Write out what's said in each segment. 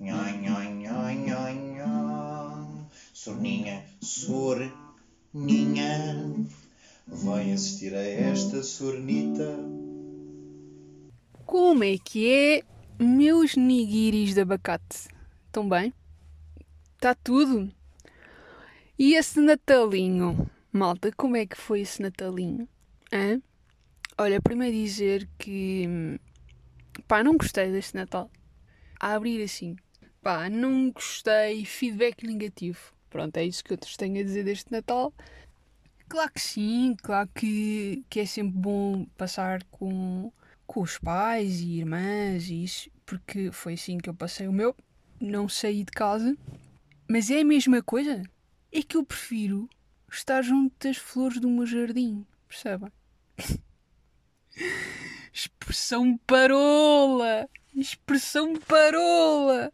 Nhoi, nhoi, nhoi, nhoi, nhoi. Sorninha, sorninha. Vai assistir a esta sornita. Como é que é, meus nigiris de abacate? Estão bem? Está tudo? E esse Natalinho? Malta, como é que foi esse Natalinho? Hã? Olha, primeiro dizer que. Pá, não gostei deste Natal. A abrir assim. Pá, não gostei. Feedback negativo. Pronto, é isso que eu tenho a dizer deste Natal. Claro que sim, claro que, que é sempre bom passar com, com os pais e irmãs e isso, porque foi assim que eu passei o meu. Não saí de casa. Mas é a mesma coisa. É que eu prefiro estar junto das flores do meu jardim. Percebem? Expressão parola! Expressão parola!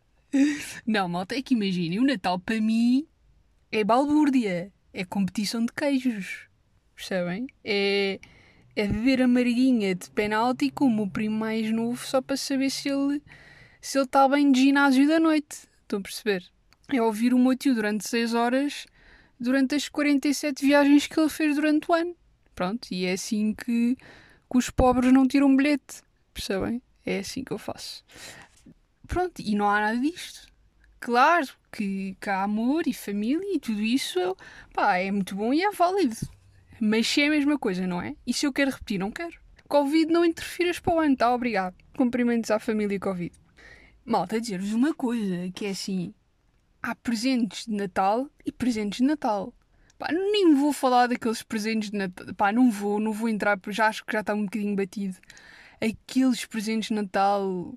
Não, malta, é que imaginem, o Natal para mim é balbúrdia, é competição de queijos. Percebem? É, é beber a marguinha de penalti como o primo mais novo só para saber se ele se ele está bem de ginásio da noite. Estão a perceber? É ouvir o meu tio durante 6 horas durante as 47 viagens que ele fez durante o ano. Pronto, e é assim que, que os pobres não tiram bilhete. Percebem? É assim que eu faço. Pronto, e não há nada disto. Claro que, que há amor e família e tudo isso pá, é muito bom e é válido. Mas se é a mesma coisa, não é? E se eu quero repetir, não quero. Covid não interfiras para o ano, tá? Obrigado. Cumprimentos à família Covid. Malta, dizer-vos uma coisa, que é assim, há presentes de Natal e presentes de Natal. Pá, nem vou falar daqueles presentes de Natal. Pá, não vou, não vou entrar, porque já acho que já está um bocadinho batido. Aqueles presentes de Natal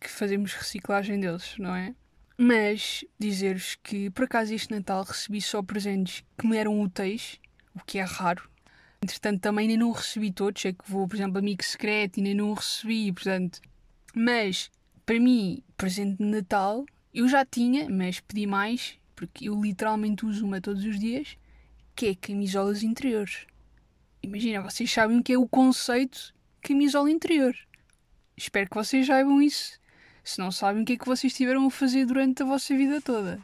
que fazemos reciclagem deles, não é? Mas dizer-vos que por acaso este Natal recebi só presentes que me eram úteis, o que é raro. Entretanto, também nem não recebi todos, é que vou, por exemplo, amigo secreto e nem não recebi, portanto. Mas, para mim, presente de Natal eu já tinha, mas pedi mais, porque eu literalmente uso uma todos os dias, que é camisolas interiores. Imagina, vocês sabem o que é o conceito camisola interior. Espero que vocês saibam isso. Se não sabem, o que é que vocês tiveram a fazer durante a vossa vida toda?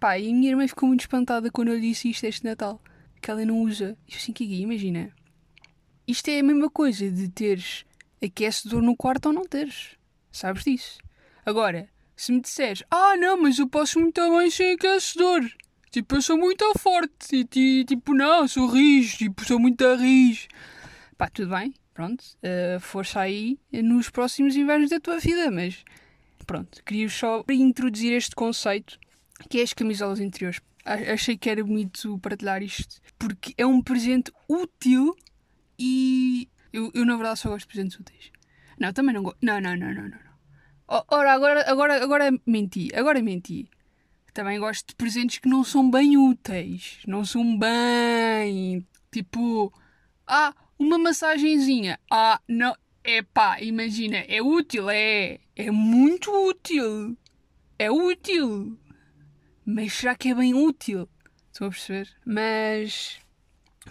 Pá, e a minha irmã ficou muito espantada quando eu disse isto este Natal. Que ela não usa. E assim, que imagina. Isto é a mesma coisa de teres aquecedor no quarto ou não teres. Sabes disso? Agora, se me disseres, ah não, mas eu posso muito bem sem aquecedor. Tipo, eu sou muito forte. E tipo, não, sou rijo. Tipo, sou muito rijo. Pá, tudo bem. Pronto. Uh, força aí nos próximos invernos da tua vida. Mas, pronto. Queria só introduzir este conceito que é as camisolas interiores. Achei que era bonito partilhar isto. Porque é um presente útil e... Eu, eu na verdade, só gosto de presentes úteis. Não, também não gosto. Não, não, não, não, não. Ora, agora, agora, agora menti, agora menti. Também gosto de presentes que não são bem úteis. Não são bem. Tipo, ah, uma massagenzinha. Ah, não. É pá, imagina, é útil, é. É muito útil. É útil. Mas será que é bem útil? Estão a perceber? Mas.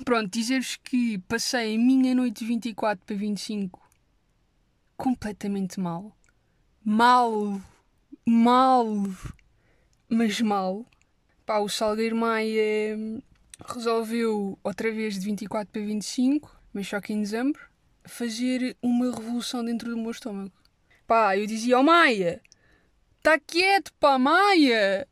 Pronto, dizer-vos que passei a minha noite de 24 para 25 completamente mal mal, mal, mas mal. Pá, o Salgueiro Maia resolveu outra vez de 24 para 25, mas só que em dezembro, fazer uma revolução dentro do meu estômago. Pá, eu dizia ao oh, Maia, está quieto, pá, Maia!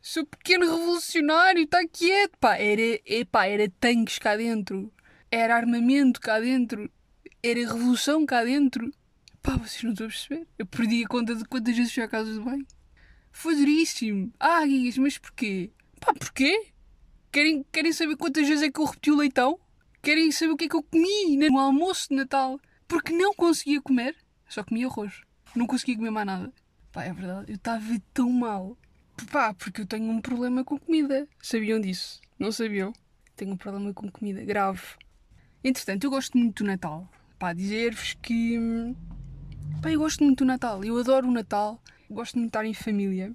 Sou pequeno revolucionário, está quieto, pá! Era, epá, era tanques cá dentro, era armamento cá dentro, era revolução cá dentro. Pá, vocês não estão a perceber? Eu perdi a conta de quantas vezes fui à casa do banho. Foi duríssimo. Ah, Guigas, mas porquê? Pá, porquê? Querem, querem saber quantas vezes é que eu repeti o leitão? Querem saber o que é que eu comi no almoço de Natal? Porque não conseguia comer. Só comia arroz. Não conseguia comer mais nada. Pá, é verdade. Eu estava tão mal. Pá, porque eu tenho um problema com comida. Sabiam disso? Não sabiam? Tenho um problema com comida grave. Entretanto, eu gosto muito do Natal. Pá, dizer-vos que hum, Pá, eu gosto muito do Natal, eu adoro o Natal, gosto muito de estar em família.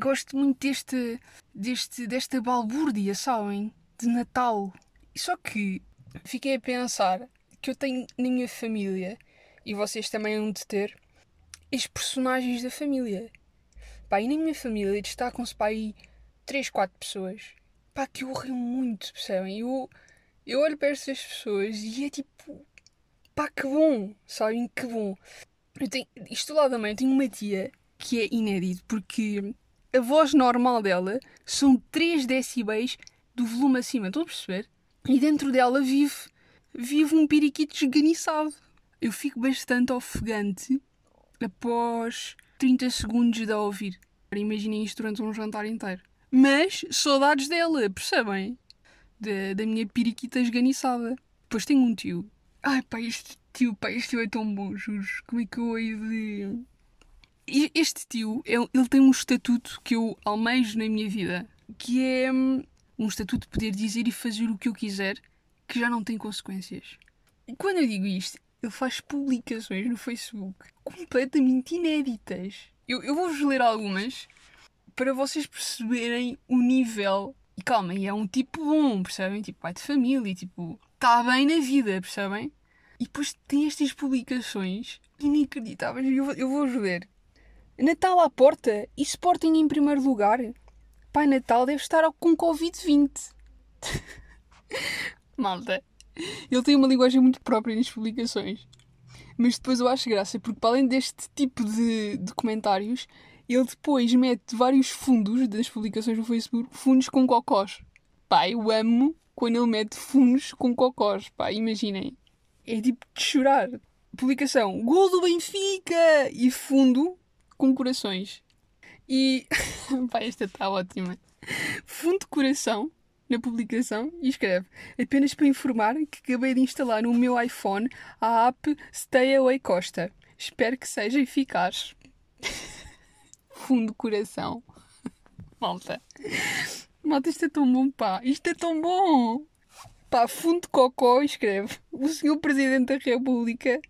Gosto muito deste, deste, desta balbúrdia, sabem? De Natal. Só que fiquei a pensar que eu tenho na minha família e vocês também hão de ter, as personagens da família. Pá, e na minha família destacam-se para aí 3, 4 pessoas. Pá, que eu rio muito, percebem? Eu, eu olho para estas pessoas e é tipo. Pá, que bom! Sabem? Que bom! Eu tenho, isto lado da mãe, eu tenho uma tia que é inédito, porque a voz normal dela são 3 decibéis do volume acima, estão a perceber? E dentro dela vive, vive um periquito esganiçado. Eu fico bastante ofegante após 30 segundos de a ouvir. Imaginem isto durante um jantar inteiro. Mas saudades dela, percebem? Da, da minha periquita esganiçada. Depois tenho um tio. Ai pá, este tio, pá, este tio é tão bom, juro. Como é que eu hei de. Este tio, ele tem um estatuto que eu almejo na minha vida, que é hum, um estatuto de poder dizer e fazer o que eu quiser, que já não tem consequências. E quando eu digo isto, ele faz publicações no Facebook completamente inéditas. Eu, eu vou-vos ler algumas para vocês perceberem o nível. E calma, e é um tipo bom, percebem? Tipo, pai de família, tipo, está bem na vida, percebem? E depois tem estas publicações inacreditáveis. Eu, eu vou-vos ler. Natal à porta e Sporting em primeiro lugar. Pai Natal deve estar com Covid-20. Malta, ele tem uma linguagem muito própria nas publicações. Mas depois eu acho graça, porque para além deste tipo de, de comentários, ele depois mete vários fundos das publicações no Facebook, fundos com cocós. Pá, eu amo quando ele mete fundos com cocós. Pá, imaginem. É tipo de chorar. Publicação: Gol do Benfica! E fundo com corações. E. pá, esta está ótima. Fundo de coração na publicação e escreve: apenas para informar que acabei de instalar no meu iPhone a app Stay Away Costa. Espero que seja eficaz. Fundo de coração. Malta. Malta, isto é tão bom, pá. Isto é tão bom. Pá, fundo de cocó escreve: o senhor Presidente da República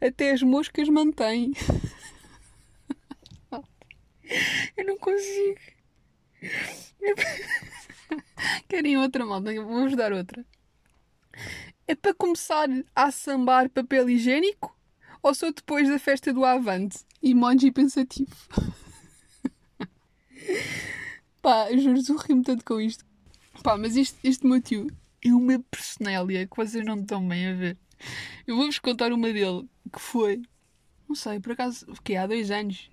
até as moscas mantém. Eu não consigo. Querem outra, malta? Vou-vos dar outra. É para começar a sambar papel higiênico? Ou só depois da festa do Avante? Emoji pensativo. Pá, juro, eu rio-me tanto com isto. Pá, mas este, este meu tio é uma personalia que vocês não estão bem a ver. Eu vou-vos contar uma dele que foi, não sei, por acaso, que há dois anos.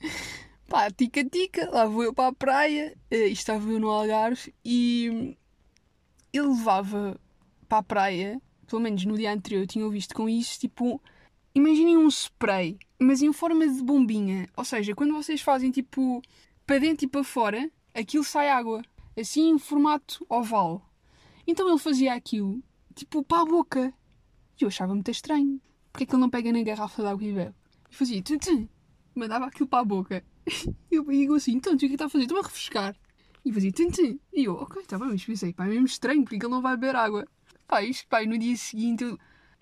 Pá, tica-tica, lá vou eu para a praia, uh, estava eu no Algarve e ele levava para a praia, pelo menos no dia anterior eu tinha visto com isso, tipo, imaginem um spray, mas em forma de bombinha. Ou seja, quando vocês fazem tipo para dentro e para fora, aquilo sai água, assim em formato oval. Então ele fazia aquilo, tipo, para a boca. E eu achava muito estranho. Porque é que ele não pega na garrafa de água e bebe? E fazia, tum, tum, mandava aquilo para a boca. E eu digo assim, então, o que é que está a fazer? Estou a refrescar. E fazia tim, tim. E eu, ok, está bem, mas pensei, pá, é mesmo estranho, porque ele não vai beber água. Pá, isto, pá, no dia seguinte, eu,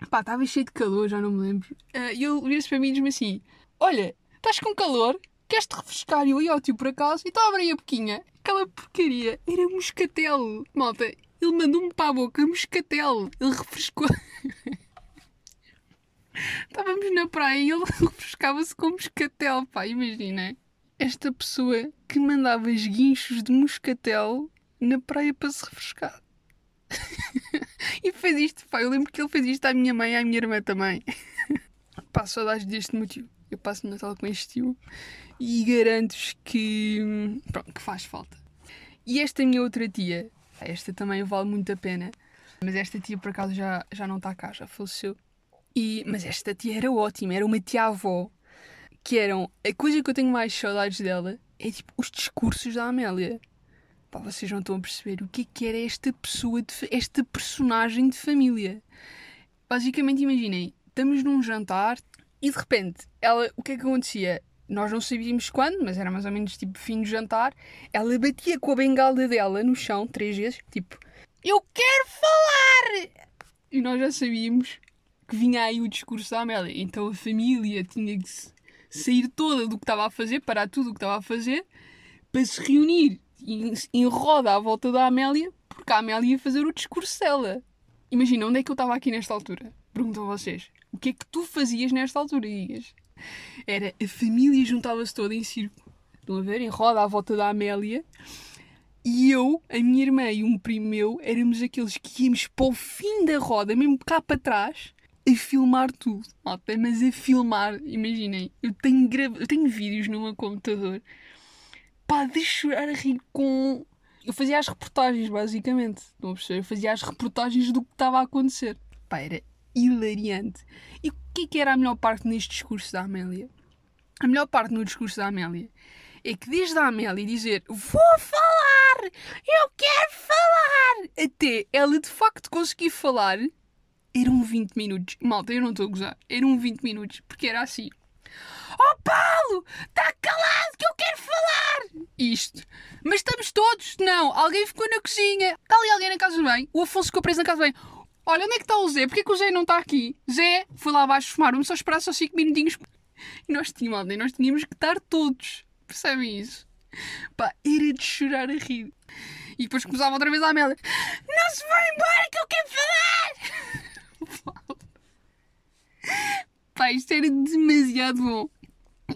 pá, estava cheio de calor, já não me lembro. Uh, e ele vira-se para mim e diz-me assim: Olha, estás com calor? Queres-te refrescar? E eu ia ao tio por acaso e estava a abrir a boquinha. Aquela porcaria era moscatel. Malta, ele mandou-me para a boca moscatel. Ele refrescou. Estávamos na praia e ele refrescava-se com moscatel, pá, imagina esta pessoa que mandava esguinchos de moscatel na praia para se refrescar. e fez isto, pá, eu lembro que ele fez isto à minha mãe e à minha irmã também. pá, saudades deste motivo. Eu passo o Natal com este tio e garanto-vos que, pronto, que faz falta. E esta minha outra tia, esta também vale muito a pena, mas esta tia por acaso já, já não está cá, já faleceu. E, mas esta tia era ótima, era uma tia-avó que eram. A coisa que eu tenho mais saudades dela é tipo os discursos da Amélia. Pá, vocês não estão a perceber o que é que era esta pessoa, de, esta personagem de família. Basicamente, imaginem, estamos num jantar e de repente, ela, o que é que acontecia? Nós não sabíamos quando, mas era mais ou menos tipo fim de jantar. Ela batia com a bengala dela no chão três vezes, tipo, eu quero falar! E nós já sabíamos que vinha aí o discurso da Amélia. Então a família tinha que sair toda do que estava a fazer, parar tudo o que estava a fazer, para se reunir em, em roda à volta da Amélia, porque a Amélia ia fazer o discurso dela. Imagina, onde é que eu estava aqui nesta altura? Pergunto a vocês. O que é que tu fazias nesta altura, digas? Era a família juntava-se toda em círculo. Estão a ver? Em roda à volta da Amélia. E eu, a minha irmã e um primo meu éramos aqueles que íamos para o fim da roda, mesmo cá para trás, a filmar tudo. Malta, mas a filmar, imaginem, eu tenho, grava... eu tenho vídeos no meu computador pá, de chorar a rir com. Eu fazia as reportagens, basicamente. Estão a perceber? Eu fazia as reportagens do que estava a acontecer. Pá, era hilariante. E o que é que era a melhor parte neste discurso da Amélia? A melhor parte no discurso da Amélia é que desde a Amélia dizer vou falar, eu quero falar, até ela de facto conseguir falar, eram 20 minutos. Malta, eu não estou a gozar. Eram 20 minutos, porque era assim. Oh Paulo, está calado que eu quero falar! Isto. Mas estamos todos. Não, alguém ficou na cozinha. Está ali alguém na casa de bem. O Afonso ficou preso na casa de bem. Olha, onde é que está o Zé? Porquê que o Zé não está aqui? Zé, foi lá abaixo fumar. Vamos só esperar só 5 minutinhos. E nós tínhamos, nós tínhamos que estar todos. Percebem isso? Pá, era de chorar a rir. E depois começava outra vez a Amélia. Não se vão embora que eu quero falar! Pá, isto era demasiado bom.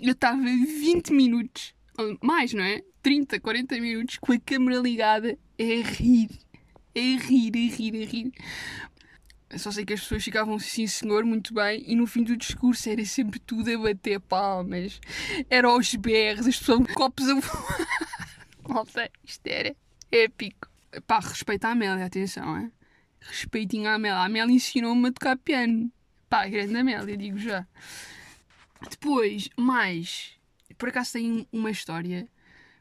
Eu estava 20 minutos, mais, não é? 30, 40 minutos com a câmera ligada a rir. A rir, a rir, a rir. Só sei que as pessoas ficavam sim senhor, muito bem, e no fim do discurso era sempre tudo a bater palmas. Era aos berros, as pessoas copos a voar. Nossa, isto era épico. Pá, respeito à Amélia, atenção, é? Respeitinho à Amélia. A Amélia ensinou-me a tocar piano. Pá, grande Amélia, digo já. Depois, mais. Por acaso tem uma história,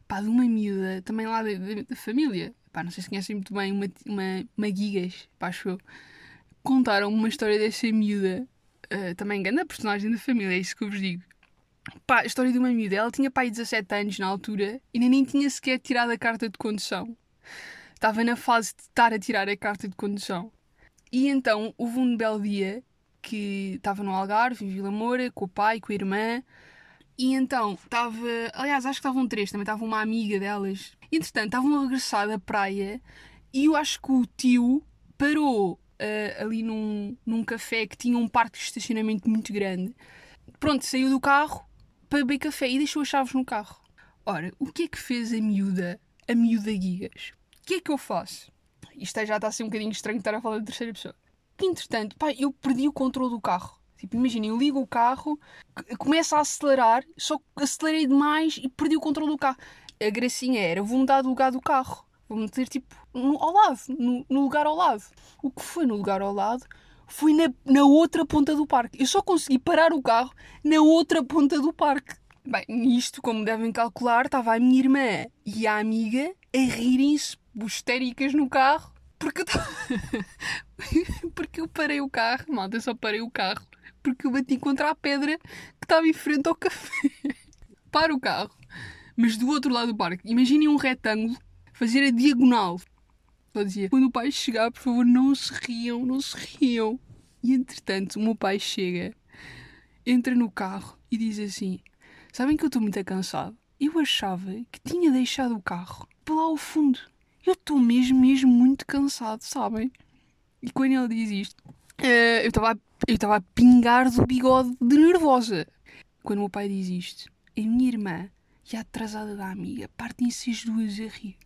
pá, de uma miúda, também lá da família. Pá, não sei se conhecem muito bem, uma, uma, uma Gigas, pá, acho eu contaram uma história dessa miúda, uh, também grande personagem da família, é isso que eu vos digo. Pá, a história de uma miúda, ela tinha pai 17 anos na altura e nem tinha sequer tirado a carta de condução. Estava na fase de estar a tirar a carta de condução. E então houve um belo dia que estava no Algarve, em Vila Moura, com o pai, com a irmã. E então estava. Aliás, acho que estavam três, também estava uma amiga delas. Entretanto, estavam a regressar da praia e eu acho que o tio parou uh, ali num, num café que tinha um parque de estacionamento muito grande. Pronto, saiu do carro para beber café e deixou as chaves no carro. Ora, o que é que fez a miúda, a miúda Gigas? O que é que eu faço? Isto já está a ser um bocadinho estranho estar a falar de terceira pessoa. Que entretanto, pá, eu perdi o controle do carro. Tipo, imagina, eu ligo o carro, começo a acelerar, só acelerei demais e perdi o controle do carro. A gracinha era, vou mudar de lugar do carro. Vou meter tipo no, ao lado, no, no, lugar ao lado. O que foi no lugar ao lado foi na, na outra ponta do parque. Eu só consegui parar o carro na outra ponta do parque. Bem, nisto, como devem calcular, estava a minha irmã e a amiga a rirem-se histéricas no carro porque eu, tava... porque eu parei o carro, malta, eu só parei o carro porque eu bati contra a pedra que estava em frente ao café. Para o carro, mas do outro lado do parque. Imaginem um retângulo fazer a diagonal. Ela dizia: quando o pai chegar, por favor, não se riam, não se riam. E entretanto, o meu pai chega, entra no carro e diz assim: Sabem que eu estou muito cansado? Eu achava que tinha deixado o carro para lá ao fundo. Eu estou mesmo, mesmo muito cansado, sabem? E quando ele diz isto, uh, eu estava eu estava a pingar do bigode de nervosa. Quando o meu pai diz isto, a minha irmã e a atrasada da amiga partem-se as duas a rir.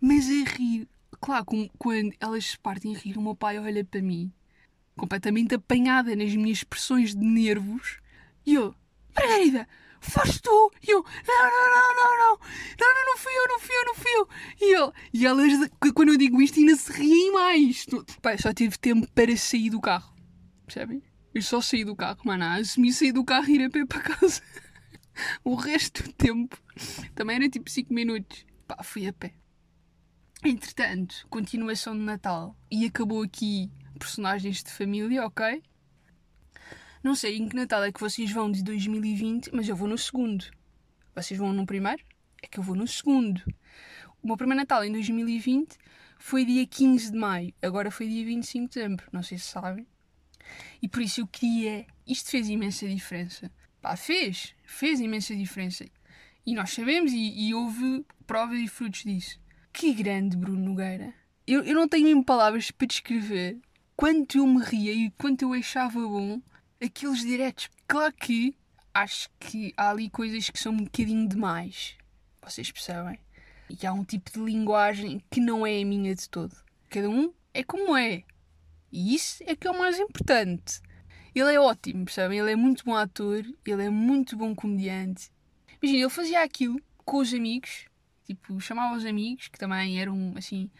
Mas a rir, claro, quando elas se partem a rir, o meu pai olha para mim, completamente apanhada nas minhas expressões de nervos, e eu, Margarida, foste tu! E eu, não, não, não, não, não, não, não, não fui eu, não fui eu, não fui eu. E, ele, e elas, quando eu digo isto, ainda se riem mais. Pai, só tive tempo para sair do carro, percebem? Eu só saí do carro, mano, assumi sair do carro e ir a pé para casa. o resto do tempo também era tipo 5 minutos. Pá, fui a pé. Entretanto, continuação de Natal. E acabou aqui personagens de família, ok? Não sei em que Natal é que vocês vão de 2020, mas eu vou no segundo. Vocês vão no primeiro? É que eu vou no segundo. O meu primeiro Natal em 2020 foi dia 15 de maio, agora foi dia 25 de dezembro, não sei se sabem. E por isso eu queria. Isto fez imensa diferença. Pá, fez, fez imensa diferença. E nós sabemos e, e houve provas e frutos disso. Que grande Bruno Nogueira. Eu, eu não tenho mesmo palavras para descrever quanto eu me ria e quanto eu achava bom aqueles diretos. Claro que acho que há ali coisas que são um bocadinho demais. Vocês percebem? E há um tipo de linguagem que não é a minha de todo. Cada um é como é. E isso é que é o mais importante. Ele é ótimo, percebem? Ele é muito bom ator, ele é muito bom comediante. Imagina, ele fazia aquilo com os amigos, tipo, chamava os amigos, que também eram, assim,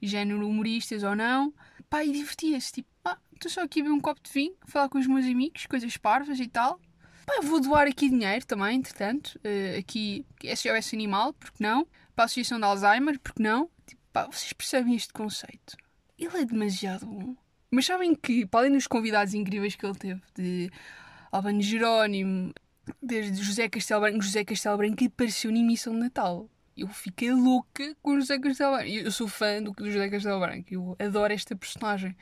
género humoristas ou não, pá, e divertia-se, tipo, ah, estou só aqui a beber um copo de vinho, falar com os meus amigos, coisas parvas e tal. Pá, vou doar aqui dinheiro também, entretanto, uh, aqui, SOS Animal, porque não? Para a Associação de Alzheimer, porque não? Tipo, pá, vocês percebem este conceito? Ele é demasiado bom. Mas sabem que, para além dos convidados incríveis que ele teve, de Albano Jerónimo, desde José Castelo Branco, José Castelo Branco apareceu na emissão de Natal. Eu fiquei louca com o José Castelo Branco. Eu sou fã do, José Castelo Branco. Eu adoro esta personagem.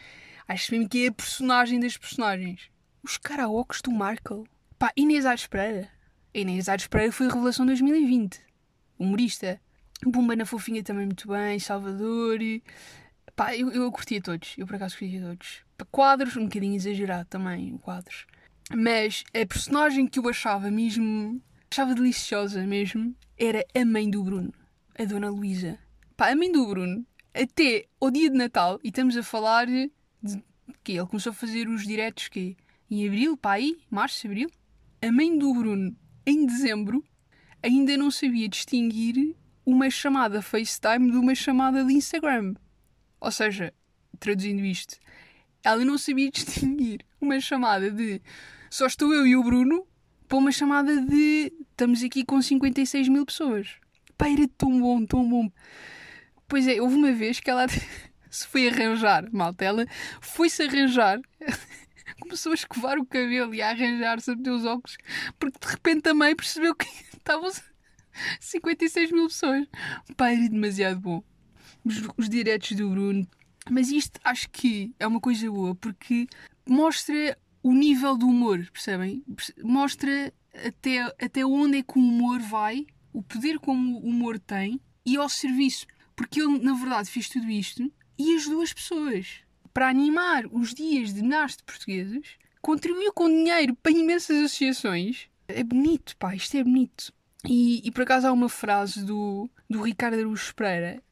Acho mesmo que é a personagem das personagens. Os karaokes do Markle. Pá, Inês Aires Pereira. Inês Aires Pereira foi a revelação de 2020. Humorista. Bumba na Fofinha também muito bem. Salvador. Pá, eu, eu curtia todos. Eu por acaso curtia todos. Quadros, um bocadinho exagerado também, quadros. Mas a personagem que eu achava mesmo. achava deliciosa mesmo. era a mãe do Bruno. A Dona Luísa. Pá, a mãe do Bruno. Até ao dia de Natal. E estamos a falar de. que Ele começou a fazer os diretos que em abril, pá aí, março, abril. A mãe do Bruno, em dezembro, ainda não sabia distinguir uma chamada FaceTime de uma chamada de Instagram. Ou seja, traduzindo isto, ela não sabia distinguir uma chamada de só estou eu e o Bruno para uma chamada de estamos aqui com 56 mil pessoas. Pá, era tão bom, tão bom. Pois é, houve uma vez que ela se foi arranjar, malta, ela foi-se arranjar, começou a escovar o cabelo e a arranjar-se a os óculos, porque de repente também percebeu que estavam 56 mil pessoas. Pá, era demasiado bom os, os diretos do Bruno. Mas isto acho que é uma coisa boa porque mostra o nível do humor, percebem? Mostra até, até onde é que o humor vai, o poder como o humor tem e ao serviço. Porque ele, na verdade, fez tudo isto e as duas pessoas para animar os dias de nasce portugueses, contribuiu com dinheiro para imensas associações. É bonito, pá, isto é bonito. E, e por acaso há uma frase do, do Ricardo Araújo Pereira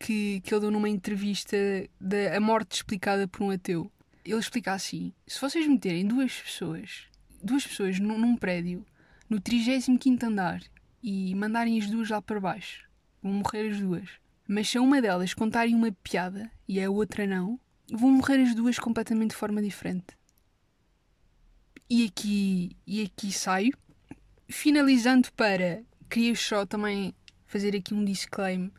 que, que ele deu numa entrevista da A Morte Explicada por um Ateu. Ele explica assim: se vocês meterem duas pessoas, duas pessoas num, num prédio, no 35 andar, e mandarem as duas lá para baixo, vão morrer as duas. Mas se a uma delas contarem uma piada e a outra não, vão morrer as duas completamente de forma diferente. E aqui, e aqui saio. Finalizando para. Queria só também fazer aqui um disclaimer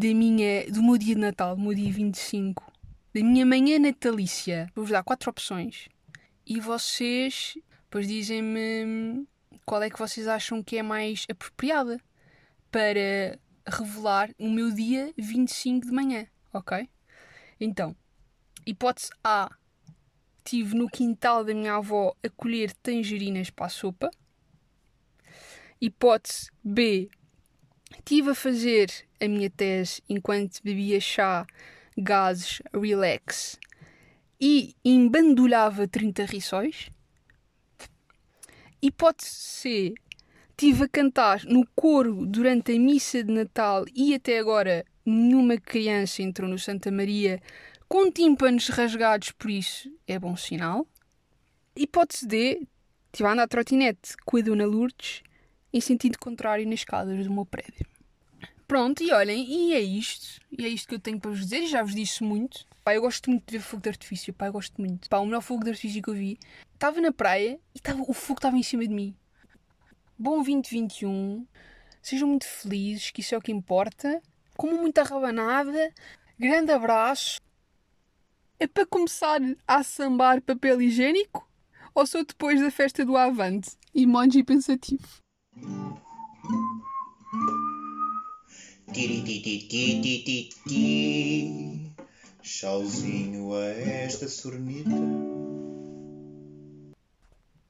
da minha, do meu dia de Natal, do meu dia 25, da minha manhã natalícia. Vou-vos dar quatro opções. E vocês depois dizem-me qual é que vocês acham que é mais apropriada para revelar o meu dia 25 de manhã, ok? Então, hipótese A. Estive no quintal da minha avó a colher tangerinas para a sopa. Hipótese B. Estive a fazer a minha tese enquanto bebia chá, gases, relax e embandulhava 30 riçóis. Hipótese C. Estive a cantar no coro durante a missa de Natal e até agora nenhuma criança entrou no Santa Maria com tímpanos rasgados, por isso é bom sinal. Hipótese D. Estive a andar a trotinete com a Dona Lourdes em sentido contrário nas escadas do meu prédio. Pronto, e olhem, e é isto. E é isto que eu tenho para vos dizer. Já vos disse muito. Pá, eu gosto muito de ver fogo de artifício. Pá, eu gosto muito. Pá, o melhor fogo de artifício que eu vi. Estava na praia e tava, o fogo estava em cima de mim. Bom 2021. Sejam muito felizes, que isso é o que importa. Como muita rabanada. Grande abraço. É para começar a sambar papel higiênico? Ou sou depois da festa do Avante? Emoji pensativo. Tiri-ti-ti-ti-ti-ti. Chauzinho a esta sornita.